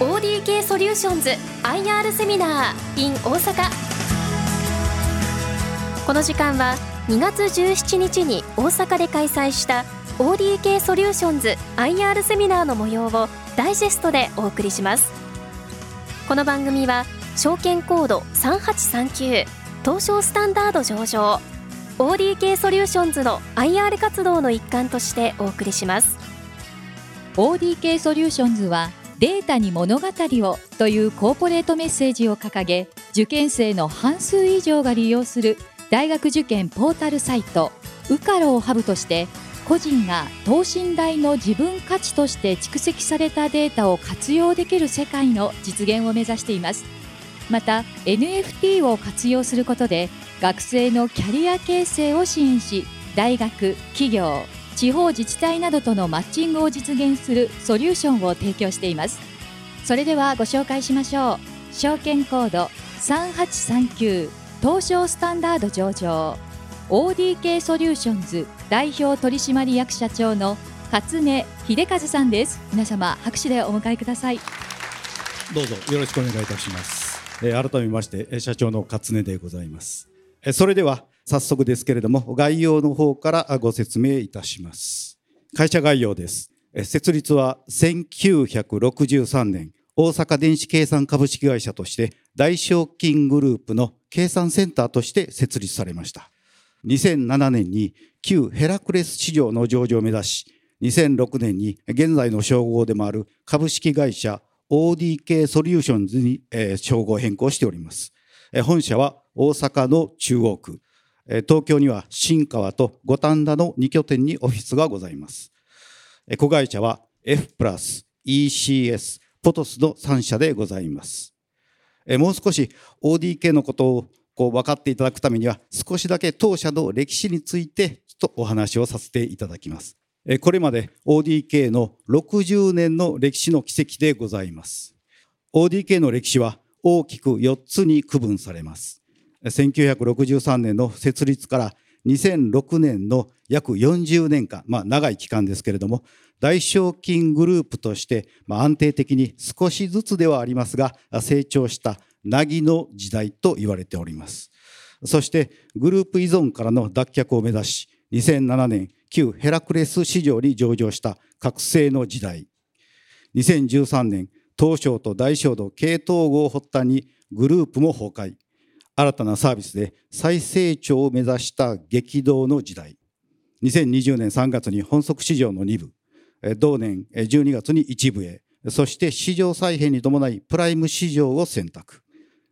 ODK ソリューションズ IR セミナー in 大阪。この時間は2月17日に大阪で開催した ODK ソリューションズ IR セミナーの模様をダイジェストでお送りします。この番組は証券コード3839東証スタンダード上場。ODK ソリューションズの IR 活動の一環としてお送りします。ODK ソリューションズはデータに物語をというコーポレートメッセージを掲げ受験生の半数以上が利用する大学受験ポータルサイトウカロをハブとして個人が等身大の自分価値として蓄積されたデータを活用できる世界の実現を目指しています。また NFT を活用することで学生のキャリア形成を支援し大学企業地方自治体などとのマッチングを実現するソリューションを提供しています。それではご紹介しましょう。証券コード3839東証スタンダード上場。ODK ソリューションズ代表取締役社長の勝根秀和さんです。皆様拍手でお迎えください。どうぞよろしくお願いいたします。えー改めましてえー社長の勝根でございます。えーそれでは早速ですけれども概要の方からご説明いたします。会社概要です。設立は1963年大阪電子計算株式会社として大証金グループの計算センターとして設立されました。2007年に旧ヘラクレス市場の上場を目指し2006年に現在の称号でもある株式会社 ODK ソリューションズに、称号変更しております。本社は大阪の中央区、東京には新川と五反田の2拠点にオフィスがございます。え子会社は F プラス、ECS、ポトスの3社でございます。えもう少し ODK のことをこう分かっていただくためには少しだけ当社の歴史についてちょっとお話をさせていただきます。えこれまで ODK の60年の歴史の軌跡でございます。ODK の歴史は大きく4つに区分されます。1963年の設立から2006年の約40年間、まあ長い期間ですけれども、大証金グループとして、まあ、安定的に少しずつではありますが、成長したなぎの時代と言われております。そしてグループ依存からの脱却を目指し、2007年、旧ヘラクレス市場に上場した覚醒の時代。2013年、東証と大証の系統合を発端にグループも崩壊。新たなサービスで再成長を目指した激動の時代。2020年3月に本則市場の2部、同年12月に1部へ、そして市場再編に伴いプライム市場を選択。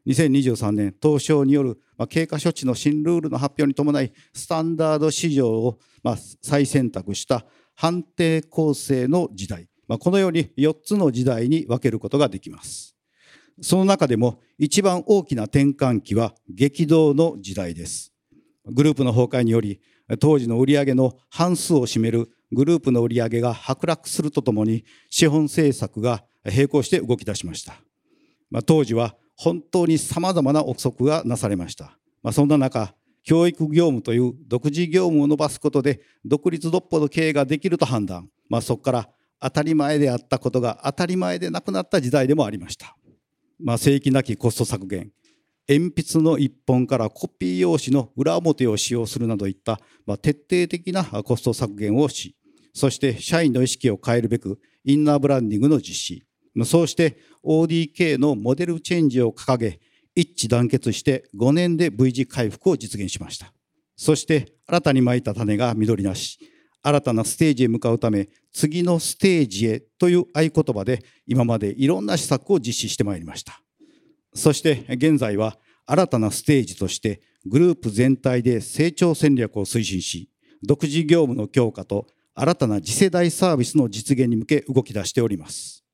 2023年、東証による経過処置の新ルールの発表に伴い、スタンダード市場を再選択した判定構成の時代。このように4つの時代に分けることができます。その中でも一番大きな転換期は激動の時代です。グループの崩壊により、当時の売上の半数を占めるグループの売上が剥落するとともに、資本政策が並行して動き出しました。まあ、当時は本当に様々な憶測がなされました。まあ、そんな中、教育業務という独自業務を伸ばすことで独立独歩の経営ができると判断。まあ、そこから当たり前であったことが当たり前でなくなった時代でもありました。まあ、正規なきコスト削減。鉛筆の一本からコピー用紙の裏表を使用するなどいった、まあ、徹底的なコスト削減をし、そして社員の意識を変えるべくインナーブランディングの実施。そうして ODK のモデルチェンジを掲げ、一致団結して5年で V 字回復を実現しました。そして新たに蒔いた種が実りなし、新たなステージへ向かうため、次のステージへという合言葉で今までいろんな施策を実施してまいりました。そして現在は新たなステージとしてグループ全体で成長戦略を推進し、独自業務の強化と新たな次世代サービスの実現に向け動き出しております。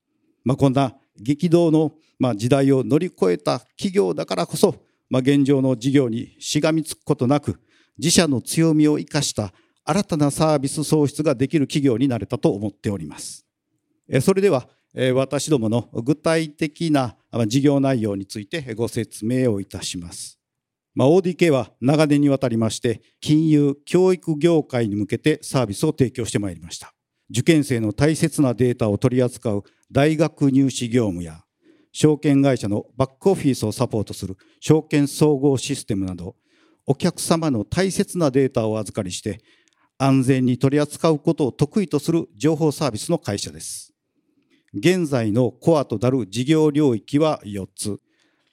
まあ、こんな激動の時代を乗り越えた企業だからこそ、現状の事業にしがみつくことなく、自社の強みを生かした新たなサービス創出ができる企業になれたと思っております。それでは、私どもの具体的な事業内容についてご説明をいたします。まあ、ODK は長年にわたりまして、金融、教育業界に向けてサービスを提供してまいりました。受験生の大切なデータを取り扱う大学入試業務や証券会社のバックオフィスをサポートする証券総合システムなどお客様の大切なデータを預かりして安全に取り扱うことを得意とする情報サービスの会社です。現在のコアとなる事業領域は4つ。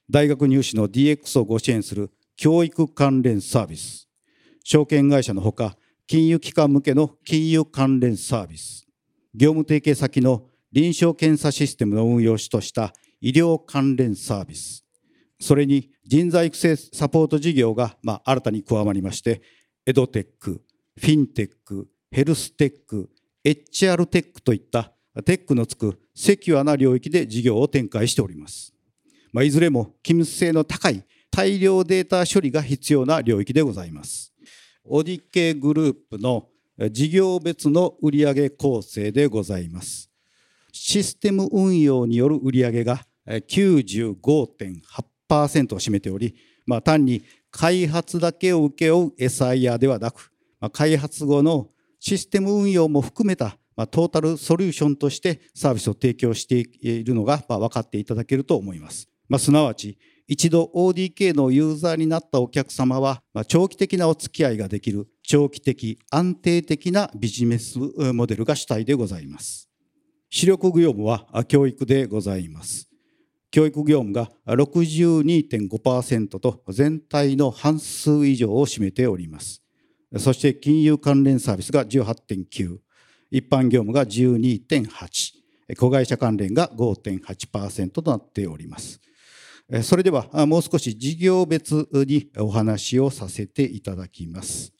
大学入試の DX をご支援する教育関連サービス。証券会社のほか、金融機関向けの金融関連サービス。業務提携先の臨床検査システムの運用主とした医療関連サービス。それに人材育成サポート事業が、まあ、新たに加わりまして、エドテック、フィンテック、ヘルステック、HR テックといったテックのつくセキュアな領域で事業を展開しております。まあ、いずれも機密性の高い大量データ処理が必要な領域でございます。オディケグループの事業別の売上構成でございます。システム運用による売上が95.8%を占めており、まあ、単に開発だけを請け負う SIR ではなく、開発後のシステム運用も含めた、ま、トータルソリューションとしてサービスを提供しているのが、ま、分かっていただけると思います。まあ、すなわち、一度 ODK のユーザーになったお客様は、まあ、長期的なお付き合いができる長期的、安定的なビジネスモデルが主体でございます。視力業務は教育でございます。教育業務が62.5%と全体の半数以上を占めております。そして金融関連サービスが18.9、一般業務が12.8、子会社関連が5.8%となっております。それではもう少し事業別にお話をさせていただきます。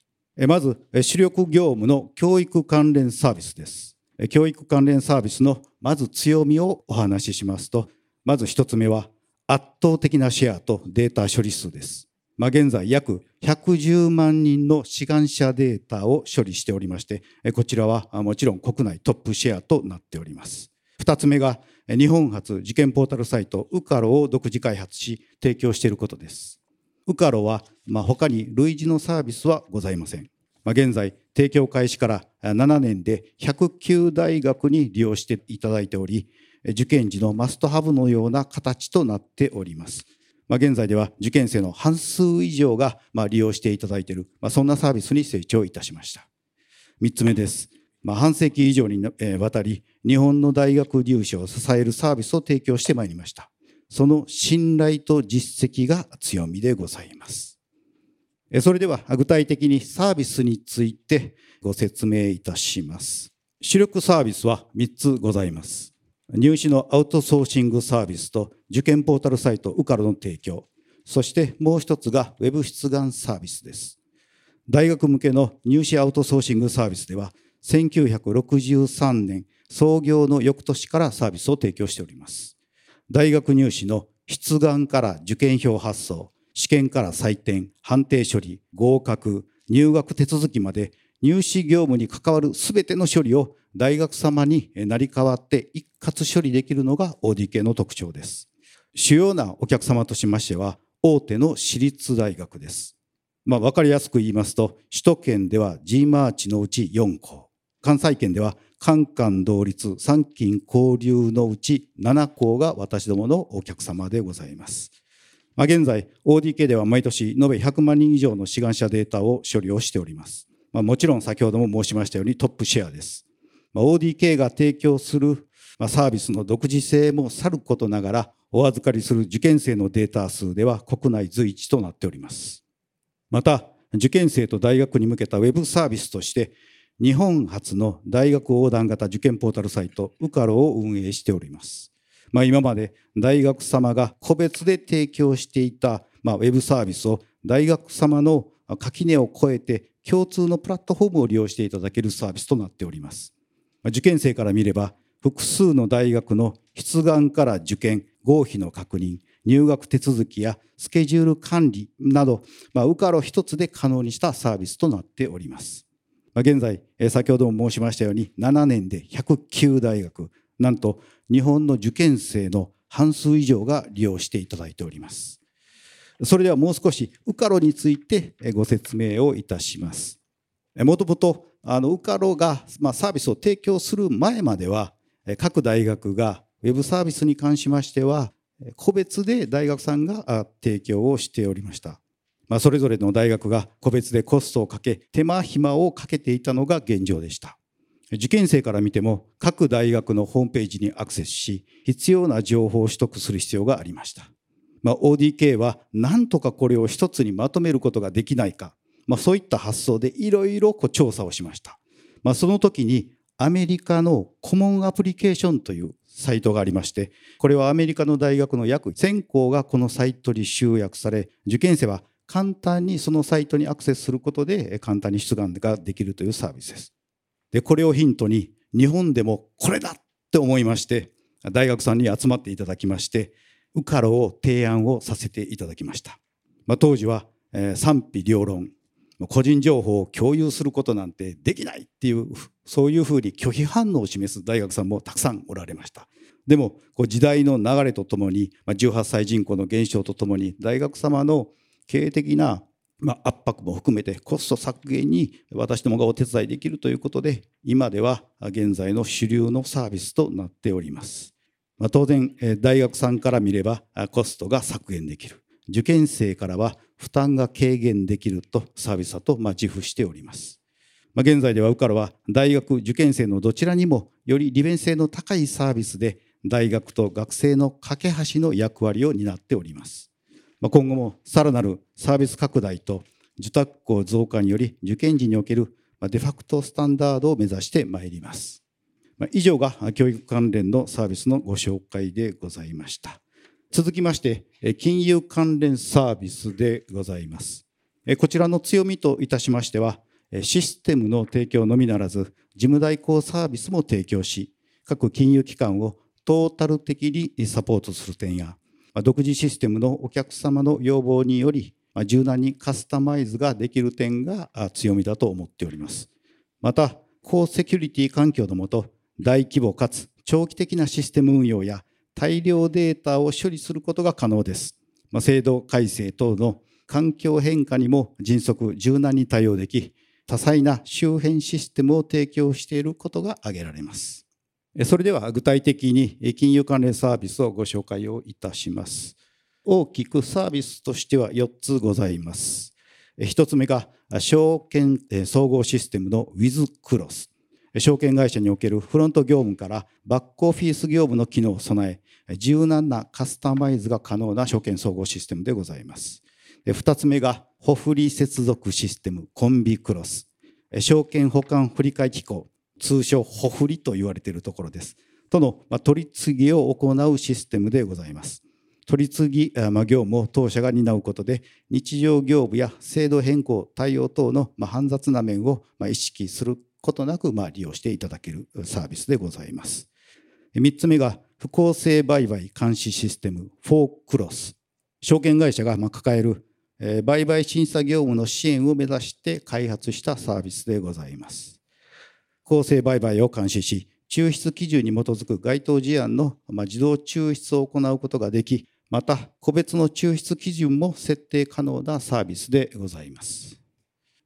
まず、主力業務の教育関連サービスです。教育関連サービスのまず強みをお話ししますと、まず一つ目は圧倒的なシェアとデータ処理数です。まあ、現在約110万人の志願者データを処理しておりまして、こちらはもちろん国内トップシェアとなっております。二つ目が日本初受験ポータルサイトウカロを独自開発し提供していることです。ウカロは、まあ、他に類似のサービスはございません。まあ、現在提供開始から7年で109大学に利用していただいており、受験時のマストハブのような形となっております。まあ、現在では受験生の半数以上がま利用していただいている、まあ、そんなサービスに成長いたしました。3つ目です。まあ、半世紀以上にわたり日本の大学入試を支えるサービスを提供してまいりました。その信頼と実績が強みでございます。それでは具体的にサービスについてご説明いたします。主力サービスは3つございます。入試のアウトソーシングサービスと受験ポータルサイトウカロの提供、そしてもう一つが Web 出願サービスです。大学向けの入試アウトソーシングサービスでは、1963年創業の翌年からサービスを提供しております。大学入試の出願から受験票発送、試験から採点、判定処理、合格、入学手続きまで入試業務に関わるすべての処理を大学様になり代わって一括処理できるのが ODK の特徴です。主要なお客様としましては、大手の私立大学です。まあ、わかりやすく言いますと、首都圏では G マーチのうち4校、関西圏ではカンカン同率参勤交流のうち7校が私どものお客様でございます。まあ、現在、ODK では毎年延べ100万人以上の志願者データを処理をしております。まあ、もちろん先ほども申しましたようにトップシェアです。ま、ODK が提供するサービスの独自性もさることながら、お預かりする受験生のデータ数では国内随一となっております。また、受験生と大学に向けたウェブサービスとして、日本初の大学横断型受験ポータルサイト、ウカロを運営しております。まあ、今まで大学様が個別で提供していた、まあ、ウェブサービスを大学様の垣根を越えて共通のプラットフォームを利用していただけるサービスとなっております。受験生から見れば、複数の大学の出願から受験、合否の確認、入学手続きやスケジュール管理など、まあ、ウカロ一つで可能にしたサービスとなっております。まあ、現在、先ほども申しましたように、7年で109大学、なんと日本の受験生の半数以上が利用していただいております。それではもう少しウカロについてご説明をいたします。もともとウカロが、まあ、サービスを提供する前までは各大学がウェブサービスに関しましては個別で大学さんが提供をしておりました。まあ、それぞれの大学が個別でコストをかけ手間暇をかけていたのが現状でした。受験生から見ても各大学のホームページにアクセスし必要な情報を取得する必要がありました。まあ、ODK は何とかこれを一つにまとめることができないか、まあ、そういった発想でいろいろ調査をしました。まあ、その時にアメリカのコモンアプリケーションというサイトがありましてこれはアメリカの大学の約1000校がこのサイトに集約され受験生は簡単にそのサイトにアクセスすることで簡単に出願ができるというサービスです。でこれをヒントに日本でもこれだって思いまして大学さんに集まっていただきましてウカロを提案をさせていただきました。まあ、当時は、えー、賛否両論個人情報を共有することなんてできないっていうそういうふうに拒否反応を示す大学さんもたくさんおられました。でも時代の流れとともに18歳人口の減少とともに大学様の経営的な圧迫も含めてコスト削減に私どもがお手伝いできるということで今では現在の主流のサービスとなっております、当然大学さんから見ればコストが削減できる。受験生からは負担が軽減できるとサービスだとま自負しております。まあ、現在ではウカラは大学受験生のどちらにもより利便性の高いサービスで大学と学生の架け橋の役割を担っております。まあ、今後もさらなるサービス拡大と受託校増加により受験時におけるデファクトスタンダードを目指してまいります。以上が教育関連のサービスのご紹介でございました。続きまして、金融関連サービスでございます。こちらの強みといたしましては、システムの提供のみならず、事務代行サービスも提供し、各金融機関をトータル的にサポートする点や、独自システムのお客様の要望により、柔軟にカスタマイズができる点が強みだと思っております。また、高セキュリティ環境のもと、大規模かつ長期的なシステム運用や大量データを処理することが可能です。まあ、制度改正等の環境変化にも迅速、柔軟に対応でき、多彩な周辺システムを提供していることが挙げられます。それでは具体的に金融関連サービスをご紹介をいたします。大きくサービスとしては4つございます。1つ目が証券総合システムの WithCross。証券会社におけるフロント業務からバックオフィス業務の機能を備え、柔軟なカスタマイズが可能な証券総合システムでございます。二つ目が、ホフリ接続システムコンビクロス。証券保管振替機構、通称ホフリと言われているところです。との取り次ぎを行うシステムでございます。取り次ぎ業務を当社が担うことで日常業務や制度変更対応等の煩雑な面を意識することなく、利用していただけるサービスでございます。3つ目が、不公正売買監視システム、フォークロス。証券会社が抱える売買審査業務の支援を目指して開発したサービスでございます。不公正売買を監視し、抽出基準に基づく該当事案の自動抽出を行うことができ、また個別の抽出基準も設定可能なサービスでございます。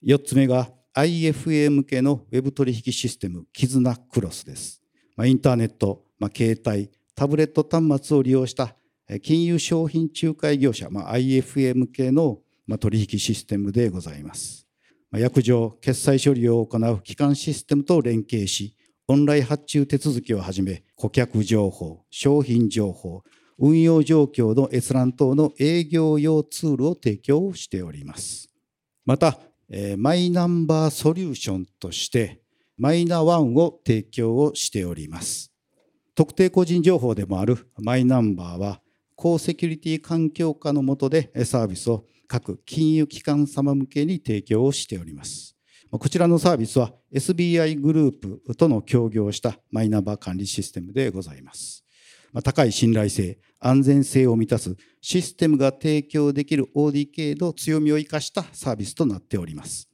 4つ目が IFA 向けのウェブ取引システム、キズナクロスです。まあ、インターネット、ま、携帯、タブレット端末を利用した金融商品仲介業者、まあ、IFA 向けの取引システムでございます。約定、決済処理を行う基幹システムと連携し、オンライン発注手続きをはじめ、顧客情報、商品情報、運用状況の閲覧等の営業用ツールを提供しております。また、マイナンバーソリューションとしてマイナワンを提供をしております。特定個人情報でもあるマイナンバーは高セキュリティ環境下の下でサービスを各金融機関様向けに提供をしております。こちらのサービスは SBI グループとの協業をしたマイナンバー管理システムでございます。高い信頼性、安全性を満たすシステムが提供できる ODK の強みを生かしたサービスとなっております。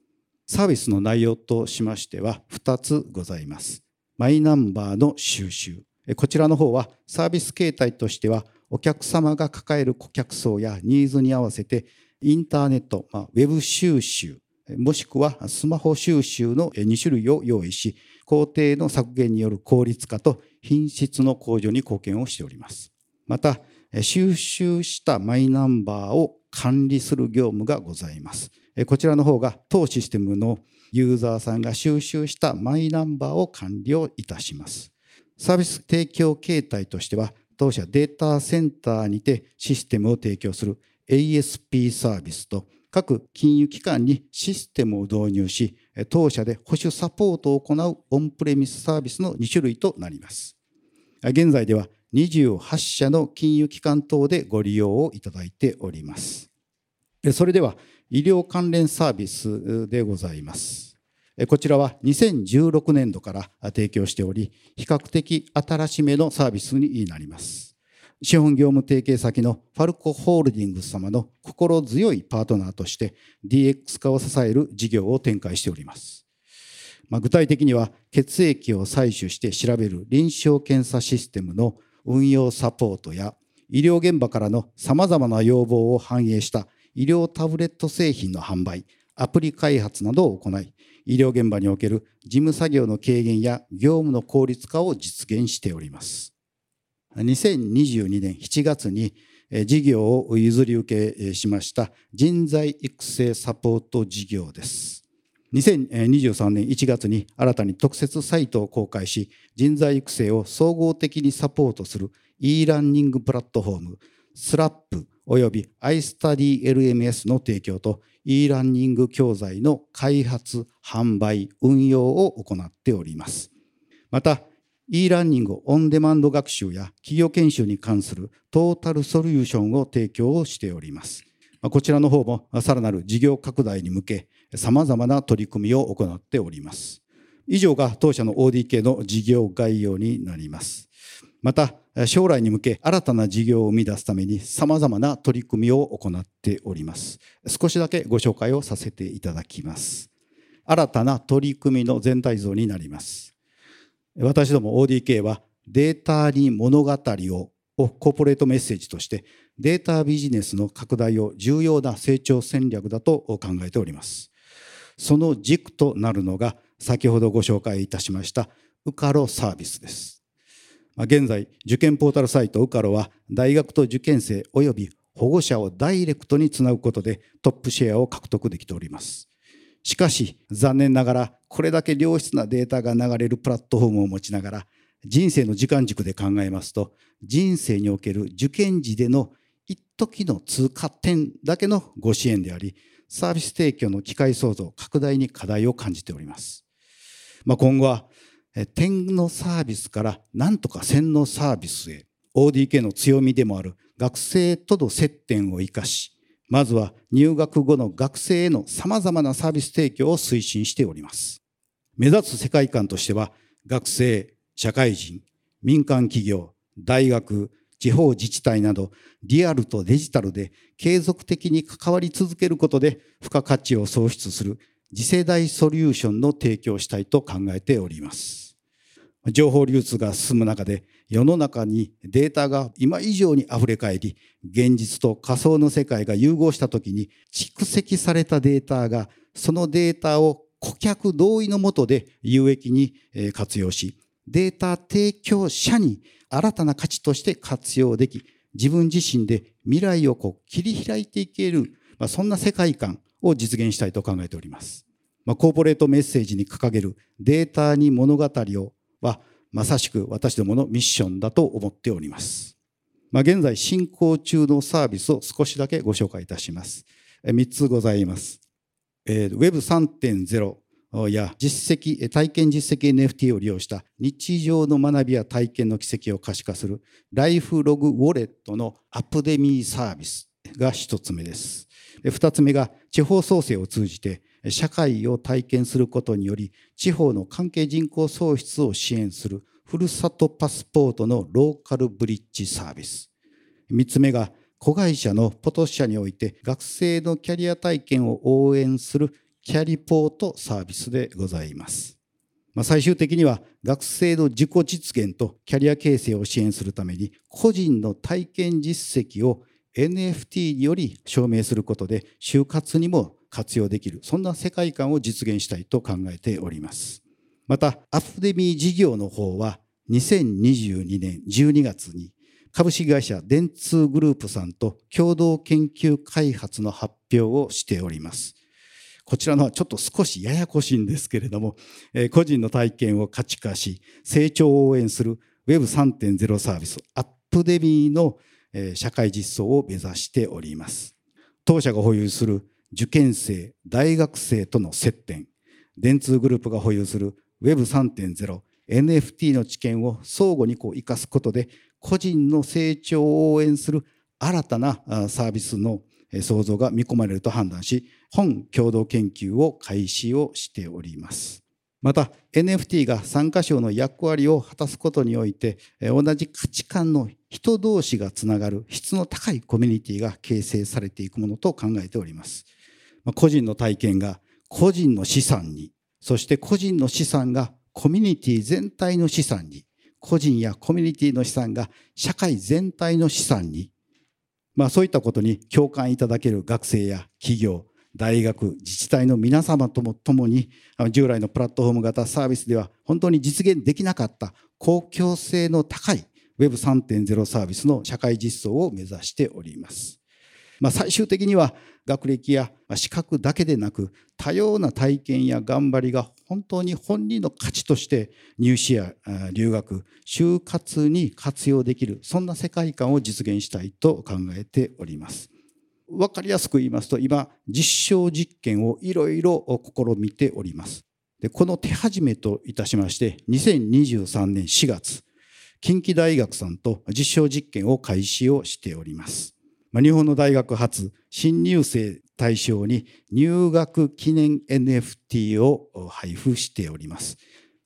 サービスの内容としましては2つございます。マイナンバーの収集。こちらの方はサービス形態としてはお客様が抱える顧客層やニーズに合わせてインターネット、まあ、ウェブ収集、もしくはスマホ収集の2種類を用意し、工程の削減による効率化と品質の向上に貢献をしております。また、収集したマイナンバーを管理する業務がございます。こちらの方が当システムのユーザーさんが収集したマイナンバーを管理をいたします。サービス提供形態としては、当社データセンターにてシステムを提供する ASP サービスと各金融機関にシステムを導入し、当社で保守サポートを行うオンプレミスサービスの2種類となります。現在では28社の金融機関等でご利用をいただいております。それでは医療関連サービスでございます。こちらは2016年度から提供しており、比較的新しめのサービスになります。資本業務提携先のファルコホールディングス様の心強いパートナーとして DX 化を支える事業を展開しております。まあ、具体的には血液を採取して調べる臨床検査システムの運用サポートや医療現場からの様々な要望を反映した医療タブレット製品の販売、アプリ開発などを行い、医療現場における事務作業の軽減や業務の効率化を実現しております。2022年7月に事業を譲り受けしました人材育成サポート事業です。2023年1月に新たに特設サイトを公開し、人材育成を総合的にサポートする e ランニングプラットフォーム、スラップ及び iStudyLMS の提供と e ランニング教材の開発、販売、運用を行っております。また、e ランニングオンデマンド学習や企業研修に関するトータルソリューションを提供をしております。こちらの方もさらなる事業拡大に向け、様々な取り組みを行っております。以上が当社の ODK の事業概要になります。また、将来に向け新たな事業を生み出すために様々な取り組みを行っております。少しだけご紹介をさせていただきます。新たな取り組みの全体像になります。私ども ODK はデータに物語ををコーポレートメッセージとしてデータビジネスの拡大を重要な成長戦略だと考えております。その軸となるのが先ほどご紹介いたしましたウカロサービスです。現在、受験ポータルサイトウカロは大学と受験生及び保護者をダイレクトにつなぐことでトップシェアを獲得できております。しかし、残念ながらこれだけ良質なデータが流れるプラットフォームを持ちながら人生の時間軸で考えますと人生における受験時での一時の通過点だけのご支援でありサービス提供の機会創造拡大に課題を感じております、まあ、今後は点のサービスから何とか線のサービスへ ODK の強みでもある学生との接点を生かしまずは入学後の学生への様々なサービス提供を推進しております目指す世界観としては学生社会人、民間企業、大学、地方自治体などリアルとデジタルで継続的に関わり続けることで付加価値を創出する次世代ソリューションの提供をしたいと考えております。情報流通が進む中で世の中にデータが今以上に溢れ返り現実と仮想の世界が融合した時に蓄積されたデータがそのデータを顧客同意のもとで有益に活用しデータ提供者に新たな価値として活用でき、自分自身で未来をこう切り開いていける、まあ、そんな世界観を実現したいと考えております。まあ、コーポレートメッセージに掲げるデータに物語をは、まさしく私どものミッションだと思っております。まあ、現在進行中のサービスを少しだけご紹介いたします。3つございます。Web3.0 や実績、体験実績 NFT を利用した日常の学びや体験の軌跡を可視化するライフログウォレットのアプデミーサービスが一つ目です。二つ目が地方創生を通じて社会を体験することにより地方の関係人口創出を支援するふるさとパスポートのローカルブリッジサービス。三つ目が子会社のポト社において学生のキャリア体験を応援するキャリポートサービスでございます。まあ、最終的には学生の自己実現とキャリア形成を支援するために個人の体験実績を NFT により証明することで就活にも活用できるそんな世界観を実現したいと考えておりますまたアプデミー事業の方は2022年12月に株式会社電通グループさんと共同研究開発の発表をしておりますこちらのはちょっと少しややこしいんですけれども、え個人の体験を価値化し、成長を応援する Web3.0 サービス、アップデミーの社会実装を目指しております。当社が保有する受験生、大学生との接点、電通グループが保有する Web3.0、NFT の知見を相互にこう生かすことで、個人の成長を応援する新たなサービスの創造が見込まれると判断し、本共同研究を開始をしております。また NFT が参加賞の役割を果たすことにおいて同じ価値観の人同士がつながる質の高いコミュニティが形成されていくものと考えております。個人の体験が個人の資産に、そして個人の資産がコミュニティ全体の資産に、個人やコミュニティの資産が社会全体の資産に、まあそういったことに共感いただける学生や企業、大学、自治体の皆様とも共に、従来のプラットフォーム型サービスでは本当に実現できなかった公共性の高い Web3.0 サービスの社会実装を目指しております。まあ、最終的には学歴や資格だけでなく多様な体験や頑張りが本当に本人の価値として入試や留学就活に活用できるそんな世界観を実現したいと考えております。分かりやすく言いますと今実証実験をいろいろ試みております。でこの手始めといたしまして2023年4月近畿大学さんと実証実験を開始をしております。ま日本の大学初新入生対象に入学記念 NFT を配布しております。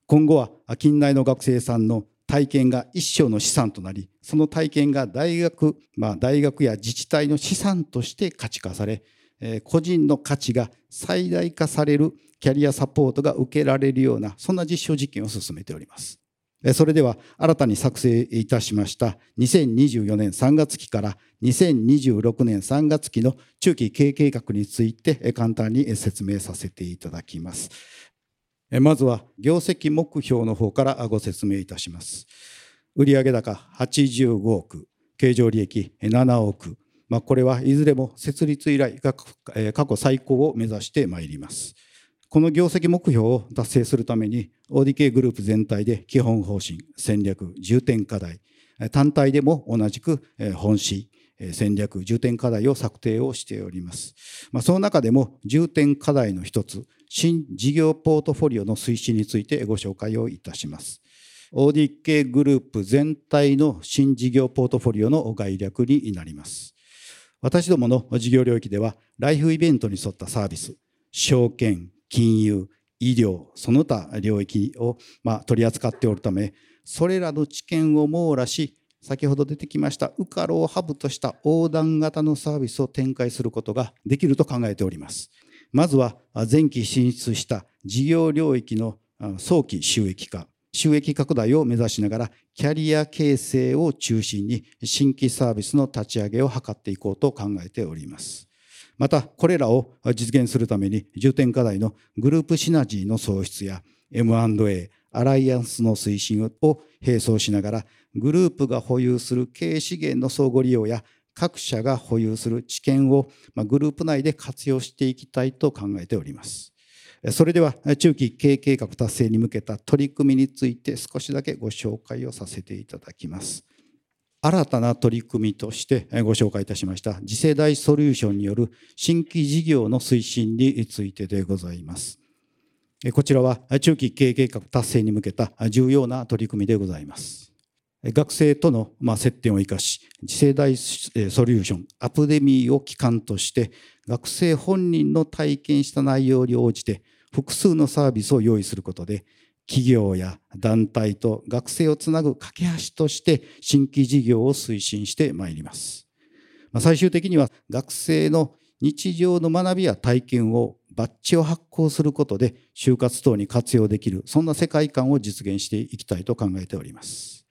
今後は近代の学生さんの体験が一生の資産となり、その体験が大学、まあ、大学や自治体の資産として価値化され、個人の価値が最大化されるキャリアサポートが受けられるような、そんな実証実験を進めております。それでは新たに作成いたしました2024年3月期から2026年3月期の中期経営計画について簡単に説明させていただきます。まずは業績目標の方からご説明いたします。売上高85億、経常利益7億、まあ、これはいずれも設立以来過去最高を目指してまいります。この業績目標を達成するために ODK グループ全体で基本方針、戦略、重点課題、単体でも同じく本誌、戦略、重点課題を策定をしております。まあ、その中でも重点課題の一つ、新事業ポートフォリオの推進についてご紹介をいたします。ODK グループ全体の新事業ポートフォリオの概略になります。私どもの事業領域では、ライフイベントに沿ったサービス、証券、金融、医療、その他領域を、まあ、取り扱っておるため、それらの知見を網羅し、先ほど出てきましたウカロをハブとした横断型のサービスを展開することができると考えております。まずは前期進出した事業領域の早期収益化、収益拡大を目指しながらキャリア形成を中心に新規サービスの立ち上げを図っていこうと考えております。また、これらを実現するために重点課題のグループシナジーの創出や M&A、アライアンスの推進を並走しながら、グループが保有する経営資源の相互利用や各社が保有する知見をグループ内で活用していきたいと考えております。それでは中期経営計画達成に向けた取り組みについて少しだけご紹介をさせていただきます。新たな取り組みとしてご紹介いたしました次世代ソリューションによる新規事業の推進についてでございます。こちらは中期経営計画達成に向けた重要な取り組みでございます。学生との接点を生かし、次世代ソリューション、アプデミーを基幹として、学生本人の体験した内容に応じて複数のサービスを用意することで、企業や団体と学生をつなぐ架け橋として新規事業を推進してまいります。最終的には学生の日常の学びや体験をバッジを発行することで就活等に活用できるそんな世界観を実現していきたいと考えております。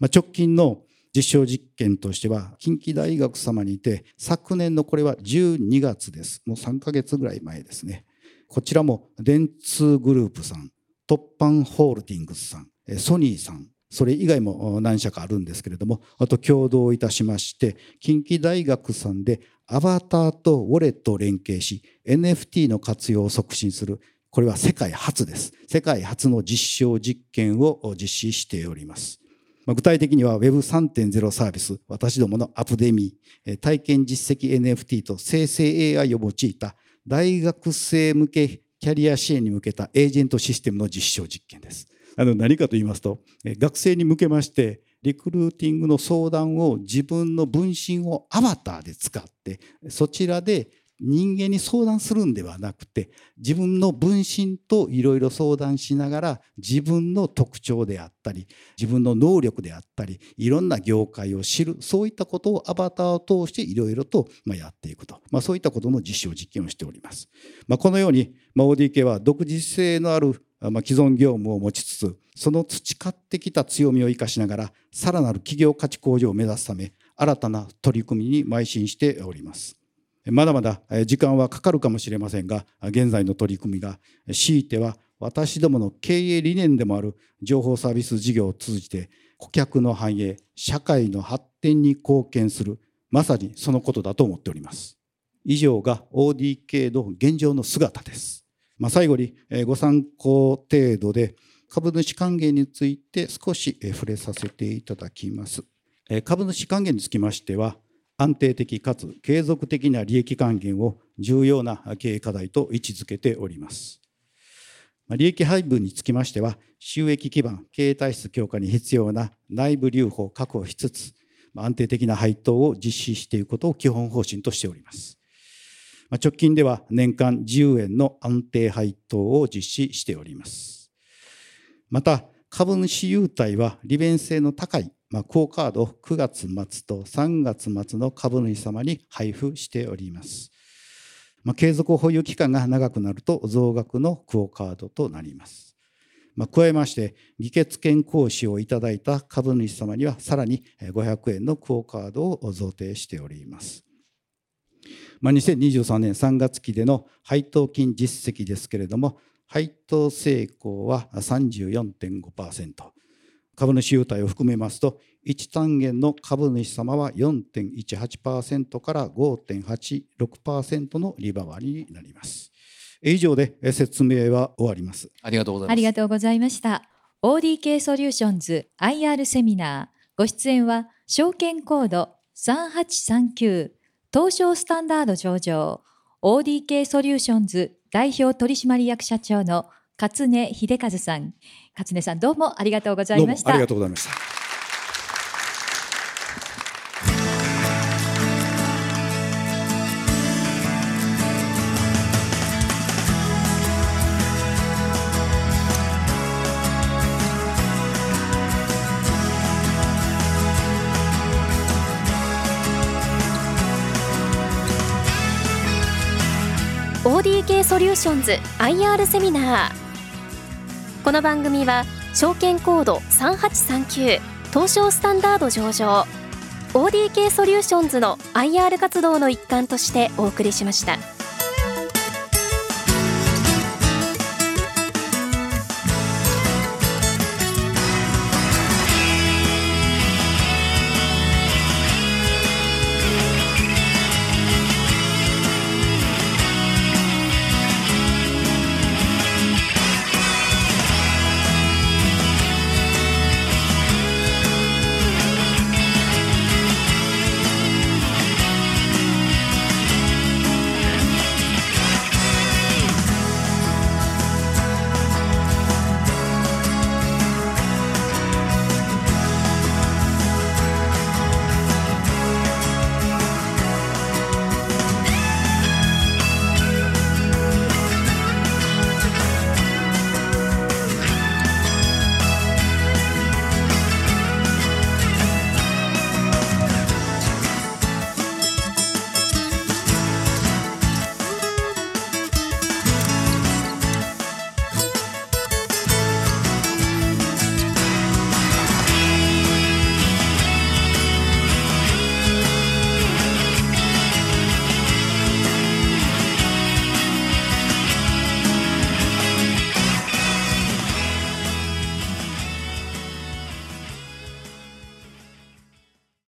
直近の実証実験としては近畿大学様にて昨年のこれは12月ですもう3ヶ月ぐらい前ですねこちらも電通グループさん突版ホールディングスさんソニーさんそれ以外も何社かあるんですけれどもあと共同いたしまして近畿大学さんでアバターとウォレットを連携し NFT の活用を促進するこれは世界初です。世界初の実証実験を実施しております。具体的には Web3.0 サービス、私どものアプデミー、体験実績 NFT と生成 AI を用いた大学生向けキャリア支援に向けたエージェントシステムの実証実験です。あの何かと言いますと、学生に向けまして、リクルーティングの相談を自分の分身をアバターで使って、そちらで人間に相談するんではなくて自分の分身といろいろ相談しながら自分の特徴であったり自分の能力であったりいろんな業界を知るそういったことをアバターを通していろいろとやっていくと、まあ、そういったことの実証実験をしております。まあ、このように、ま、ODK は独自性のあるま既存業務を持ちつつその培ってきた強みを生かしながらさらなる企業価値向上を目指すため新たな取り組みに邁進しております。まだまだ時間はかかるかもしれませんが現在の取り組みが強いては私どもの経営理念でもある情報サービス事業を通じて顧客の繁栄社会の発展に貢献するまさにそのことだと思っております。以上が ODK の現状の姿です、まあ、最後にご参考程度で株主還元について少し触れさせていただきます。株主還元につきましては安定的かつ継続的な利益還元を重要な経営課題と位置づけております。利益配分につきましては、収益基盤、経営体質強化に必要な内部留保を確保しつつ、安定的な配当を実施していくことを基本方針としております。直近では年間10円の安定配当を実施しております。また、株主優待は利便性の高いまあ、クオカードを9月末と3月末の株主様に配布しております。まあ、継続保有期間が長くなると増額のクオカードとなります。まあ、加えまして、議決権行使をいただいた株主様にはさらに500円のクオカードを贈呈しております。まあ、2023年3月期での配当金実績ですけれども、配当成功は34.5%。株主優待を含めますと、1単元の株主様は4.18%から5.86%の利回りになります。以上で説明は終わります。ありがとうございます。ありがとうございました。ODK ソリューションズ IR セミナーご出演は証券コード3839東証スタンダード上場 ODK ソリューションズ代表取締役社長の勝根秀和さん勝根さんどうもありがとうございました。ありがとうございました。ODK ソリューションズ IR セミナーこの番組は証券コード3839東証スタンダード上場 ODK ソリューションズの IR 活動の一環としてお送りしました。